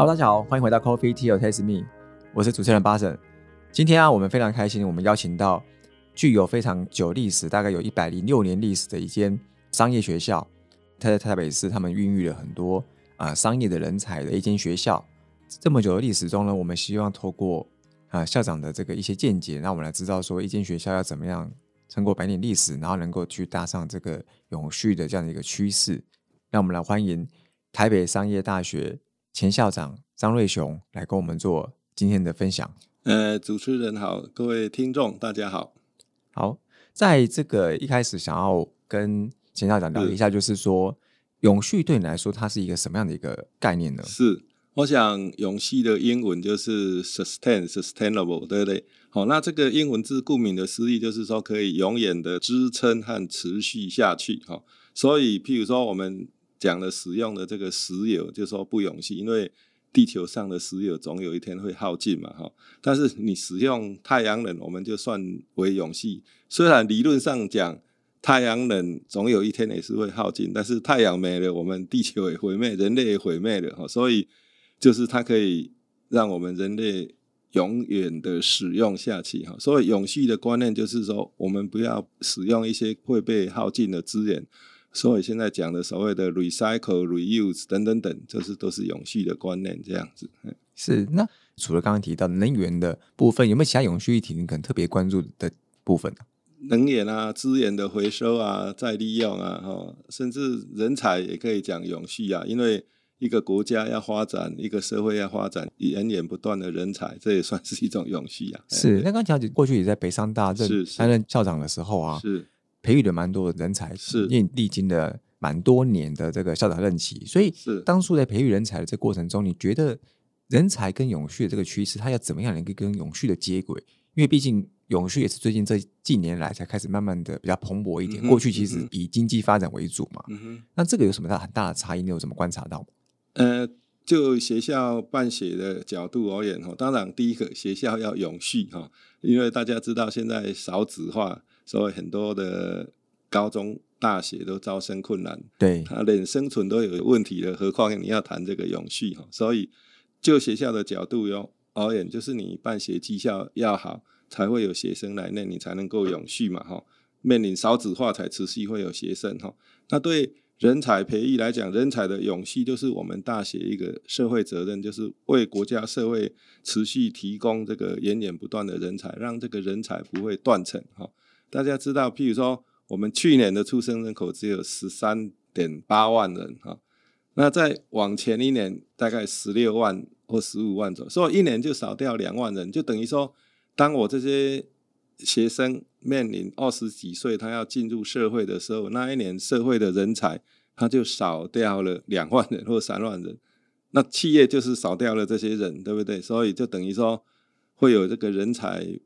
Hello，大家好，欢迎回到 Coffee Tea Taste Me，我是主持人巴神。今天啊，我们非常开心，我们邀请到具有非常久历史，大概有一百零六年历史的一间商业学校，它在台北市，他们孕育了很多啊商业的人才的一间学校。这么久的历史中呢，我们希望透过啊校长的这个一些见解，让我们来知道说一间学校要怎么样撑过百年历史，然后能够去搭上这个永续的这样的一个趋势。让我们来欢迎台北商业大学前校长张瑞雄来跟我们做今天的分享。呃，主持人好，各位听众大家好。好，在这个一开始想要跟前校长聊一下，就是说永续对你来说，它是一个什么样的一个概念呢？是，我想永续的英文就是 sustain sustainable，对不对？好，那这个英文字顾名的思义，就是说可以永远的支撑和持续下去。哈，所以譬如说我们讲的使用的这个石油，就说不永续，因为地球上的石油总有一天会耗尽嘛，哈。但是你使用太阳能，我们就算为永续。虽然理论上讲，太阳能总有一天也是会耗尽，但是太阳没了，我们地球也毁灭，人类也毁灭了，哈。所以就是它可以让我们人类永远的使用下去，哈。所以永续的观念就是说，我们不要使用一些会被耗尽的资源。所以现在讲的所谓的 recycle、reuse 等等等，就是都是永续的观念，这样子。是那除了刚刚提到能源的部分，有没有其他永续议题你可能特别关注的部分呢？能源啊，资源的回收啊，再利用啊，哈，甚至人才也可以讲永续啊。因为一个国家要发展，一个社会要发展，源源不断的人才，这也算是一种永续啊。是那刚讲过去也在北上大任担任校长的时候啊，是。培育了蛮多的人才，是，因为历经了蛮多年的这个校长任期，所以是当初在培育人才的这过程中，你觉得人才跟永续的这个趋势，它要怎么样能够跟永续的接轨？因为毕竟永续也是最近这近年来才开始慢慢的比较蓬勃一点，过去其实以经济发展为主嘛。嗯那这个有什么大很大的差异？你有怎么观察到？呃，就学校办学的角度而言哈，当然第一个学校要永续哈，因为大家知道现在少子化。所以很多的高中、大学都招生困难，对，他连生存都有问题了，何况你要谈这个永续哈？所以就学校的角度哟而言，就是你办学绩效要好，才会有学生来，那你才能够永续嘛哈？面临少子化才持续会有学生哈。那对人才培育来讲，人才的永续就是我们大学一个社会责任，就是为国家社会持续提供这个源源不断的人才，让这个人才不会断层哈。大家知道，譬如说，我们去年的出生人口只有十三点八万人哈，那在往前一年大概十六万或十五万左右，所以一年就少掉两万人，就等于说，当我这些学生面临二十几岁他要进入社会的时候，那一年社会的人才他就少掉了两万人或三万人，那企业就是少掉了这些人，对不对？所以就等于说会有这个人才。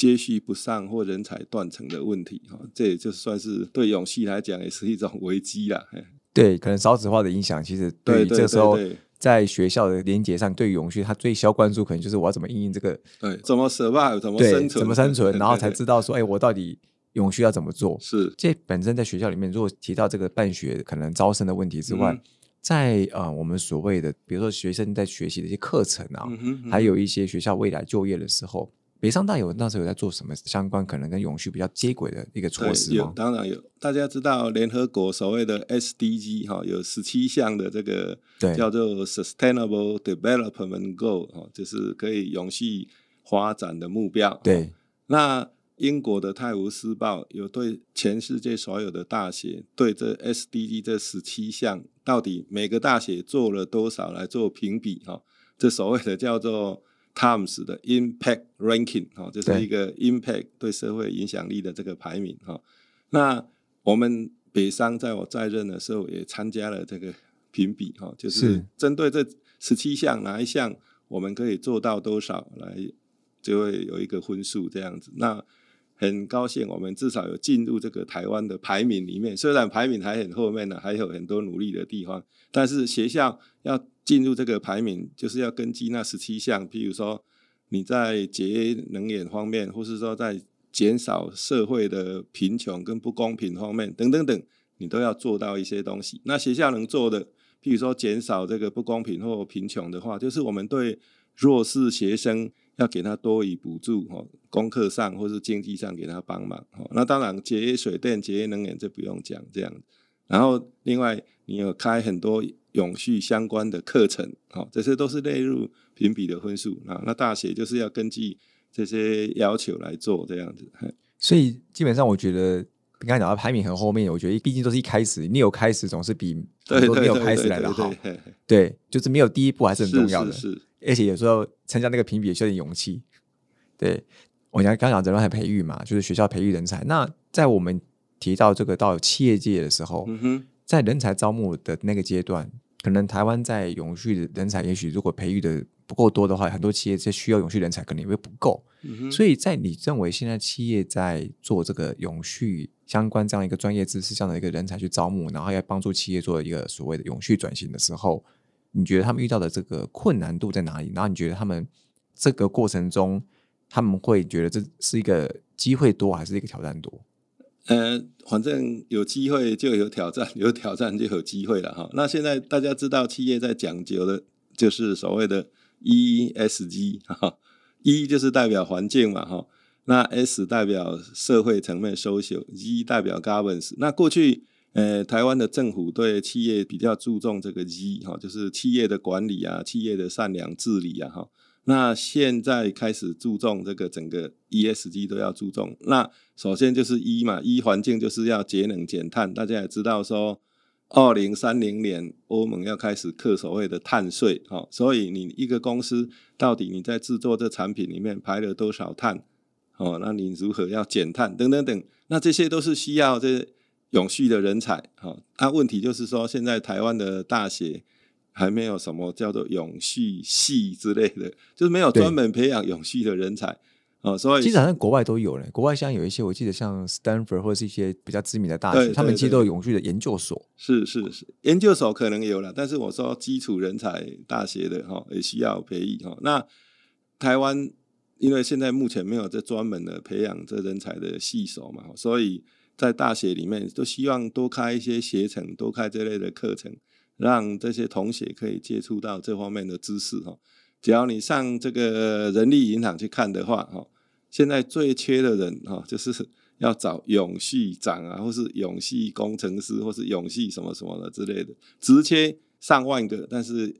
接续不上或人才断层的问题，哈，这也就算是对永续来讲也是一种危机啦。对，可能少子化的影响，其实对于这时候在学校的连接上，对永续，他最需要关注，可能就是我要怎么应用这个，对，怎么 survive，怎么生存，怎么生存，然后才知道说，哎，我到底永续要怎么做？是，这本身在学校里面，如果提到这个办学可能招生的问题之外，在呃，我们所谓的，比如说学生在学习的一些课程啊，还有一些学校未来就业的时候。北上大有那时候有在做什么相关可能跟永续比较接轨的一个措施吗？有，当然有。大家知道联合国所谓的 SDG 哈，有十七项的这个叫做 Sustainable Development Goal 哈，就是可以永续发展的目标。对。那英国的《泰晤士报》有对全世界所有的大学对这 SDG 这十七项到底每个大学做了多少来做评比哈？这所谓的叫做。Times 的 Impact Ranking 哈，就是一个 Impact 对社会影响力的这个排名哈。那我们北商在我在任的时候也参加了这个评比哈，就是针对这十七项哪一项我们可以做到多少来，就会有一个分数这样子。那很高兴我们至少有进入这个台湾的排名里面，虽然排名还很后面呢，还有很多努力的地方，但是学校要。进入这个排名，就是要根据那十七项，譬如说你在节能源方面，或是说在减少社会的贫穷跟不公平方面等等等，你都要做到一些东西。那学校能做的，譬如说减少这个不公平或贫穷的话，就是我们对弱势学生要给他多以补助哦，功课上或是经济上给他帮忙哦。那当然节约水电、节约能源这不用讲这样。然后另外你有开很多永续相关的课程哦，这些都是列入评比的分数啊。那大学就是要根据这些要求来做这样子。所以基本上我觉得。你刚才讲到排名很后面，我觉得毕竟都是一开始，你有开始总是比很多没有开始来的好。对，就是没有第一步还是很重要的。是，而且有时候参加那个评比也需要点勇气。对，我讲刚讲人才培育嘛，就是学校培育人才。那在我们提到这个到企业界的时候，在人才招募的那个阶段，可能台湾在永续的人才，也许如果培育的不够多的话，很多企业在需要永续人才，可能也会不够。所以在你认为现在企业在做这个永续？相关这样一个专业知识这样的一个人才去招募，然后要帮助企业做一个所谓的永续转型的时候，你觉得他们遇到的这个困难度在哪里？然后你觉得他们这个过程中，他们会觉得这是一个机会多还是一个挑战多？呃，反正有机会就有挑战，有挑战就有机会了哈。那现在大家知道企业在讲究的，就是所谓的 ESG 哈，E 就是代表环境嘛哈。那 S 代表社会层面，social；G 代表 governance。那过去，呃，台湾的政府对企业比较注重这个 G 哈，就是企业的管理啊，企业的善良治理啊哈。那现在开始注重这个整个 ESG 都要注重。那首先就是一嘛，一环境就是要节能减碳。大家也知道说，二零三零年欧盟要开始课所谓的碳税哈，所以你一个公司到底你在制作这产品里面排了多少碳？哦，那你如何要减碳等等等？那这些都是需要这永续的人才。好，那问题就是说，现在台湾的大学还没有什么叫做永续系之类的，就是没有专门培养永续的人才。哦，所以其实好像国外都有嘞。国外像有一些，我记得像 Stanford 或者是一些比较知名的大学，他们其实都有永续的研究所。是是是，研究所可能有了，但是我说基础人才大学的哈也需要培育哈。那台湾。因为现在目前没有这专门的培养这人才的系手嘛，所以在大学里面都希望多开一些学程，多开这类的课程，让这些同学可以接触到这方面的知识哈。只要你上这个人力银行去看的话哈，现在最缺的人哈，就是要找永续长啊，或是永续工程师，或是永续什么什么的之类的，直缺上万个，但是。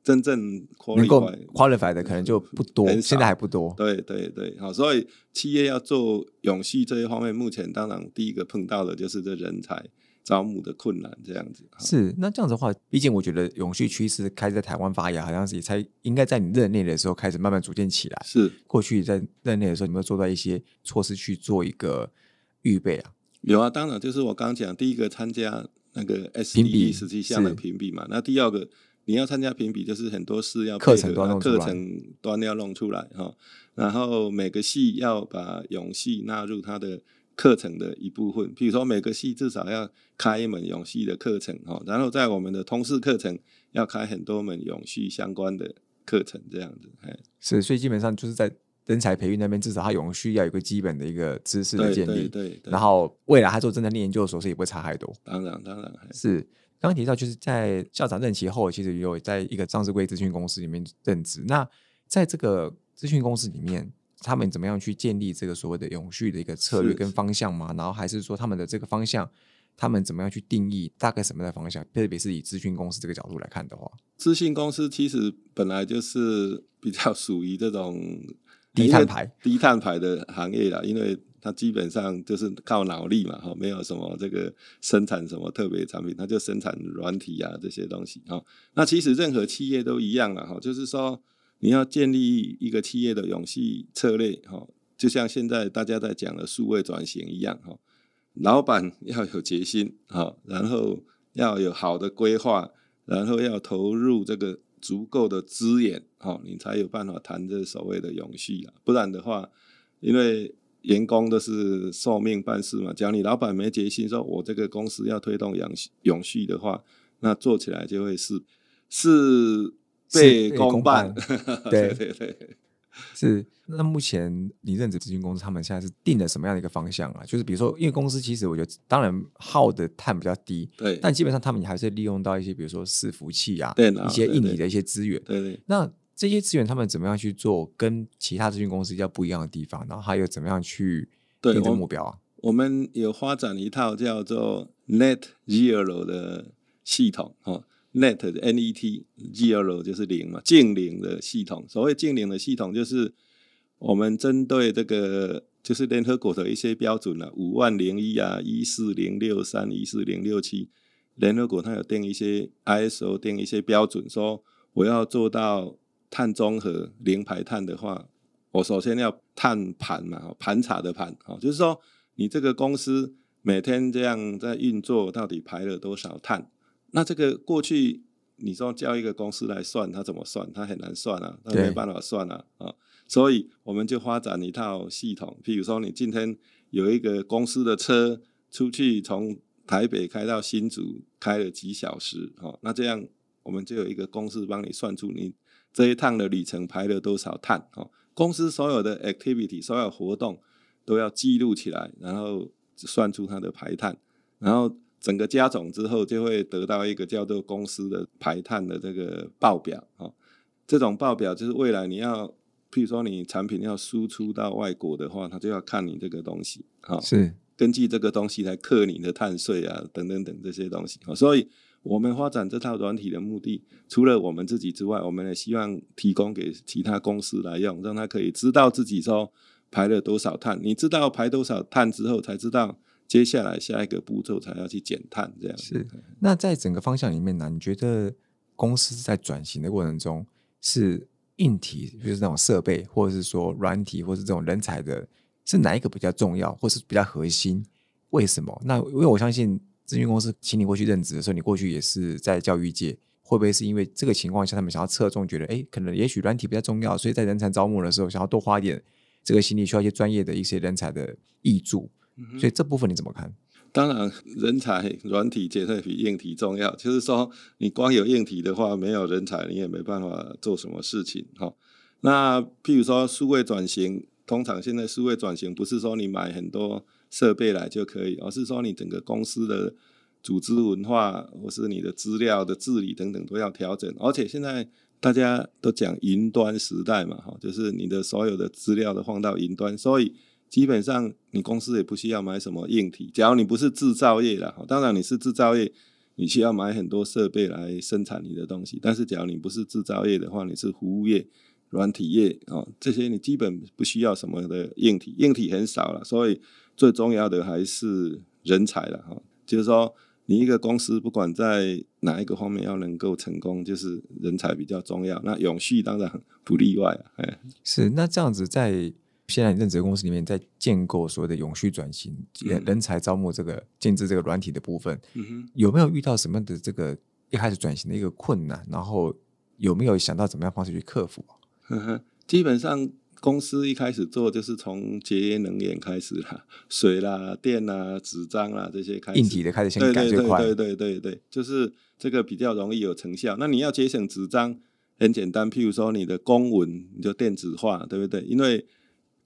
真正能够 qualify 的可能就不多，现在还不多。对对对，好，所以企业要做永续这一方面，目前当然第一个碰到的就是这人才招募的困难，这样子。是，那这样子的话，毕竟我觉得永续趋势开始在台湾发芽，好像是也才应该在你任内的时候开始慢慢逐渐起来。是，过去在任内的时候，有没有做到一些措施去做一个预备啊？有啊，当然就是我刚讲第一个参加那个 S D E 实际项的评比嘛，那第二个。你要参加评比，就是很多事要课程端课程端要弄出来哈，然后每个系要把永续纳入它的课程的一部分，比如说每个系至少要开一门永续的课程哈，然后在我们的通识课程要开很多门永续相关的课程，这样子。是，所以基本上就是在人才培育那边，至少他永续要有个基本的一个知识的建立，对，然后未来他做真的研究所是也不会差太多。当然，当然是。刚刚提到，就是在校长任期后，其实有在一个上市贵咨询公司里面任职。那在这个咨询公司里面，他们怎么样去建立这个所谓的永续的一个策略跟方向吗？然后还是说他们的这个方向，他们怎么样去定义大概什么的方向？特别是以资讯公司这个角度来看的话，资讯公司其实本来就是 比较属于这种 低碳排、低碳排的行业啦，因为。它基本上就是靠脑力嘛，哈，没有什么这个生产什么特别产品，它就生产软体啊这些东西，哈。那其实任何企业都一样了，哈，就是说你要建立一个企业的永续策略，哈，就像现在大家在讲的数位转型一样，哈，老板要有决心，哈，然后要有好的规划，然后要投入这个足够的资源，哈，你才有办法谈这所谓的永续啊，不然的话，因为员工都是受命办事嘛，讲你老板没决心，说我这个公司要推动永永续的话，那做起来就会是是倍功半。对对对，是，那目前你任职咨询公司，他们现在是定了什么样的一个方向啊？就是比如说，因为公司其实我觉得，当然耗的碳比较低，对，但基本上他们还是利用到一些，比如说伺服器啊，一些对对硬体的一些资源。对对。那这些资源他们怎么样去做，跟其他咨询公司比较不一样的地方？然后还有怎么样去对定这个目标啊？我们有发展一套叫做 Net Zero 的系统哦，Net 的 N E T Zero 就是零嘛，净零的系统。所谓净零的系统，就是我们针对这个就是联合国的一些标准啊，五万零一啊，一四零六三，一四零六七，联合国它有定一些 ISO 定一些标准，说我要做到碳中和零排碳的话，我首先要碳盘嘛，盘查的盘，哦，就是说你这个公司每天这样在运作，到底排了多少碳？那这个过去你说叫一个公司来算，它怎么算？它很难算啊，它对。没办法算啊，啊，所以我们就发展一套系统，譬如说你今天有一个公司的车出去从台北开到新竹，开了几小时，哦，那这样我们就有一个公式帮你算出你这一趟的旅程排了多少碳，哦，公司所有的 activity 所有活动都要记录起来，然后算出它的排碳，然后整个加总之后，就会得到一个叫做公司的排碳的这个报表哦。这种报表就是未来你要，譬如说你产品要输出到外国的话，它就要看你这个东西，哦、是根据这个东西来克你的碳税啊，等等等这些东西。哦所以我们发展这套软体的目的，除了我们自己之外，我们也希望提供给其他公司来用，让他可以知道自己说排了多少碳。你知道排多少碳之后，才知道接下来下一个步骤才要去减碳，这样是。那在整个方向里面呢，你觉得公司在转型的过程中是硬体，就是那种设备，或者是说软体，或是这种人才的，是哪一个比较重要，或是比较核心？为什么？那因为我相信咨询公司请你过去任职的时候，你过去也是在教育界，会不会是因为这个情况下，他们想要侧重，觉得哎，可能也许软体比较重要，所以在人才招募的时候，想要多花一点这个心力，需要一些专业的一些人才的挹注。所以这部分你怎么看？当然，人才软体绝对比硬体重要。就是说，你光有硬体的话，没有人才，你也没办法做什么事情。哈，那譬如说数位转型，通常现在数位转型不是说你买很多设备来就可以，而是说你整个公司的组织文化或是你的资料的治理等等都要调整。而且现在大家都讲云端时代嘛，哈，就是你的所有的资料都放到云端，所以。基本上，你公司也不需要买什么硬体。假如你不是制造业啦，当然你是制造业，你需要买很多设备来生产你的东西。但是，假如你不是制造业的话，你是服务业、软体业哦，这些你基本不需要什么的硬体，硬体很少了。所以，最重要的还是人才了哈。就是说，你一个公司不管在哪一个方面要能够成功，就是人才比较重要。那永续当然不例外啊。哎，是那这样子在。现在任职的公司里面，在建构所谓的永续转型、嗯人才招募这个建制这个软体的部分，嗯哼。有没有遇到什么样的这个一开始转型的一个困难？然后有没有想到怎么样方式去克服？呵呵，基本上公司一开始做就是从节约能源开始啦，水啦、电啦、纸张啦这些开始，硬体的开始先改最快，对对对对，就是这个比较容易有成效。那你要节省纸张，很简单，譬如说你的公文你就电子化，对不对？因为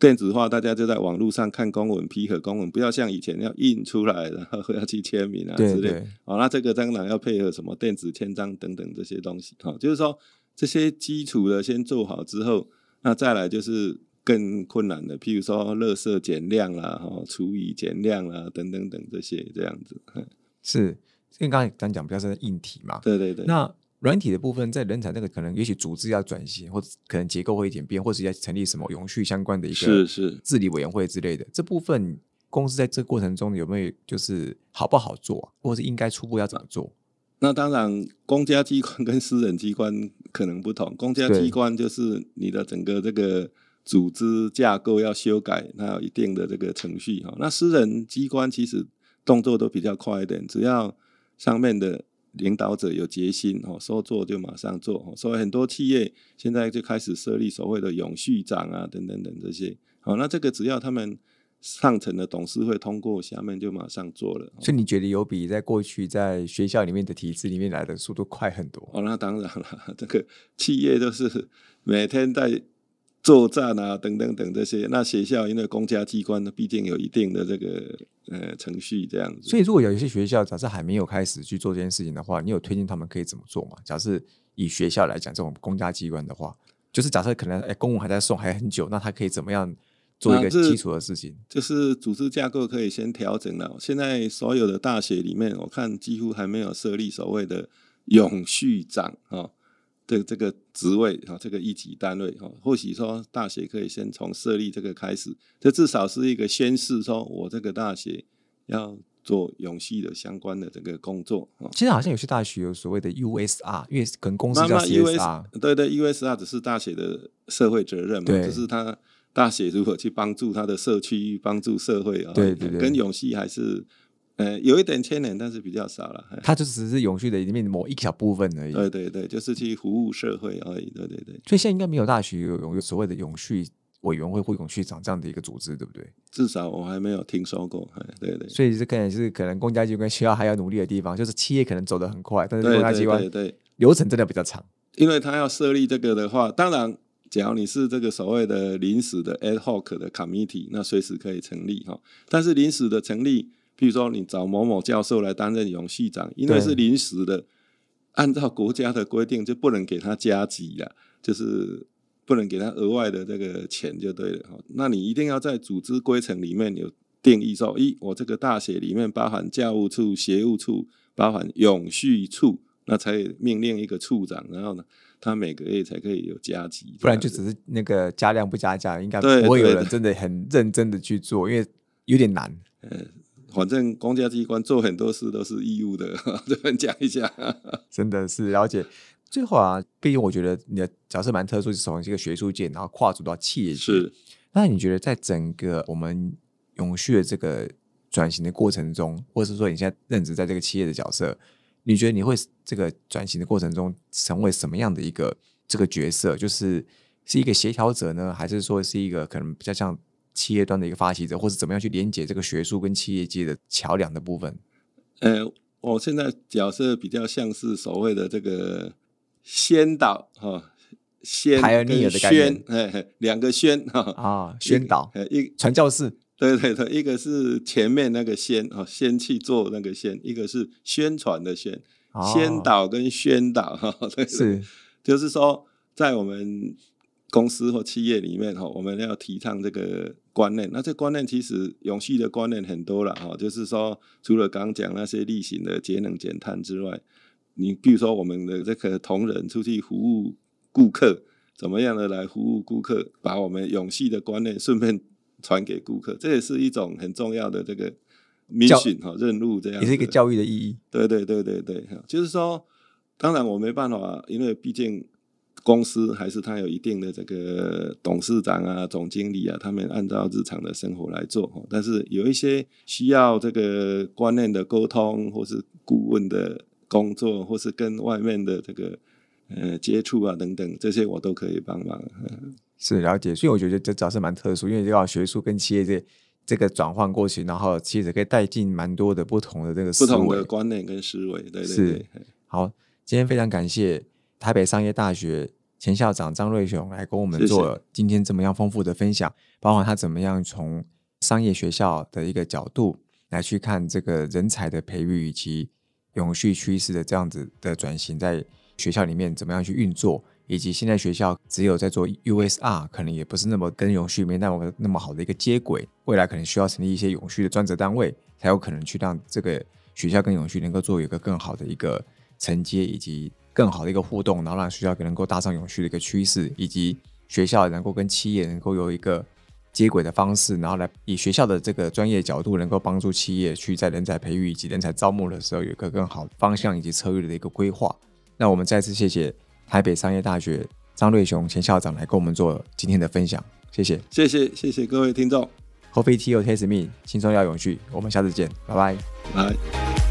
电子化，大家就在网络上看公文、批核公文，不要像以前要印出来，然 后要去签名啊之类。对对，哦，那这个当然要配合什么电子签章等等这些东西。哈、就是说这些基础的先做好之后，那再来就是更困难的，譬如说垃圾减量啦、哈、厨余减量啦等等等这些这样子。嗯是因为刚才咱讲比较是硬体嘛，对对对。那软体的部分在人才那个可能也许组织要转型，或者可能结构会简变，或者要成立什么永续相关的一是个是，治理委员会之类的，这部分公司在这个过程中有没有就是好不好做啊，或是应该初步要怎么做？那当然，公家机关跟私人机关可能不同。公家对机关就是你的整个这个组织架构要修改，它有一定的这个程序哈。那私人机关其实动作都比较快一点，只要上面的领导者有决心哦，说做就马上做。哦所以很多企业现在就开始设立所谓的永续长啊，等等等这些。好，那这个只要他们上层的董事会通过，下面就马上做了。所以你觉得有比在过去在学校里面的体制里面来的速度快很多？哦，那当然了，这个企业都是每天在作战啊等等等这些。那学校因为公家机关呢，毕竟有一定的这个呃程序这样子。所以，如果有一些学校假设还没有开始去做这件事情的话，你有推荐他们可以怎么做吗？假设以学校来讲，这种公家机关的话，就是假设可能哎公务还在送还很久，那他可以怎么样做一个基础的事情？就是组织架构可以先调整了。现在所有的大学里面，我看几乎还没有设立所谓的永续长啊。这这个职位哈，这个一级单位哈，或许说大学可以先从设立这个开始，这至少是一个宣示，说我这个大学要做永续的相关的这个工作。现在好像有些大学有所谓的 USR，因为可能公司叫 USR，对对，USR 只是大学的社会责任嘛，就是他大学如何去帮助他的社区，帮助社会啊，对对对，跟永续还是。呃，有一点牵连，但是比较少了。它就只是永续的里面某一小部分而已。对对对，就是去服务社会而已。对对对。所以现在应该没有大学有有所谓的永续委员会或永续长这样的一个组织，对不对？至少我还没有听说过。对对。所以这可能是可能公家机关需要还要努力的地方，就是企业可能走得很快，但是公家机关对流程真的比较长。因为他要设立这个的话，当然，只要你是这个所谓的临时的 ad hoc 的 committee，那随时可以成立哈。但是临时的成立。比如说，你找某某教授来担任永续长，因为是临时的，按照国家的规定，就不能给他加急了，就是不能给他额外的这个钱就对了。那你一定要在组织规程里面有定义说，一我这个大学里面包含教务处、协务处，包含永续处，那才命令一个处长，然后呢，他每个月才可以有加急，不然就只是那个加量不加价，应该不会有人真的很认真的去做，因为有点难。嗯。反正公家机关做很多事都是义务的，这边讲一下，真的是了解。最后啊，毕竟我觉得你的角色蛮特殊，是从这个学术界，然后跨足到企业界。是，那你觉得在整个我们永续的这个转型的过程中，或者是说你现在任职在这个企业的角色，你觉得你会这个转型的过程中成为什么样的一个这个角色？就是是一个协调者呢，还是说是一个可能比较像？企业端的一个发起者，或是怎么样去连接这个学术跟企业界的桥梁的部分？呃，我现在角色比较像是所谓的这个先导哈，先跟宣，哎，两个宣哈啊，宣导，一传教士，对对对，一个是前面那个先啊，先去做那个先，一个是宣传的宣，先导跟宣导哈，是，就是说在我们。公司或企业里面哈，我们要提倡这个观念。那这观念其实永续的观念很多了哈，就是说除了刚讲那些例行的节能减碳之外，你比如说我们的这个同仁出去服务顾客，怎么样的来服务顾客，把我们永续的观念顺便传给顾客，这也是一种很重要的这个 mission 哈任务，这样也是一个教育的意义。对对对对对，就是说，当然我没办法，因为毕竟。公司还是他有一定的这个董事长啊、总经理啊，他们按照日常的生活来做。但是有一些需要这个观念的沟通，或是顾问的工作，或是跟外面的这个呃接触啊等等，这些我都可以帮忙。是了解，所以我觉得这主要是蛮特殊，因为要学术跟企业这这个转换过去，然后其实可以带进蛮多的不同的这个不同的观念跟思维。对对对，好，今天非常感谢。台北商业大学前校长张瑞雄来跟我们做今天这么样丰富的分享，包括他怎么样从商业学校的一个角度来去看这个人才的培育以及永续趋势的这样子的转型，在学校里面怎么样去运作，以及现在学校只有在做 USR，可能也不是那么跟永续没那么那么好的一个接轨，未来可能需要成立一些永续的专责单位，才有可能去让这个学校跟永续能够做一个更好的一个承接以及。更好的一个互动，然后让学校能够搭上永续的一个趋势，以及学校能够跟企业能够有一个接轨的方式，然后来以学校的这个专业角度，能够帮助企业去在人才培育以及人才招募的时候有一个更好的方向以及策略的一个规划。那我们再次谢谢台北商业大学张瑞雄前校长来跟我们做今天的分享，谢谢，谢谢，谢谢各位听众。Coffee Tea or Taste Me，轻松要永续，我们下次见，拜拜，拜。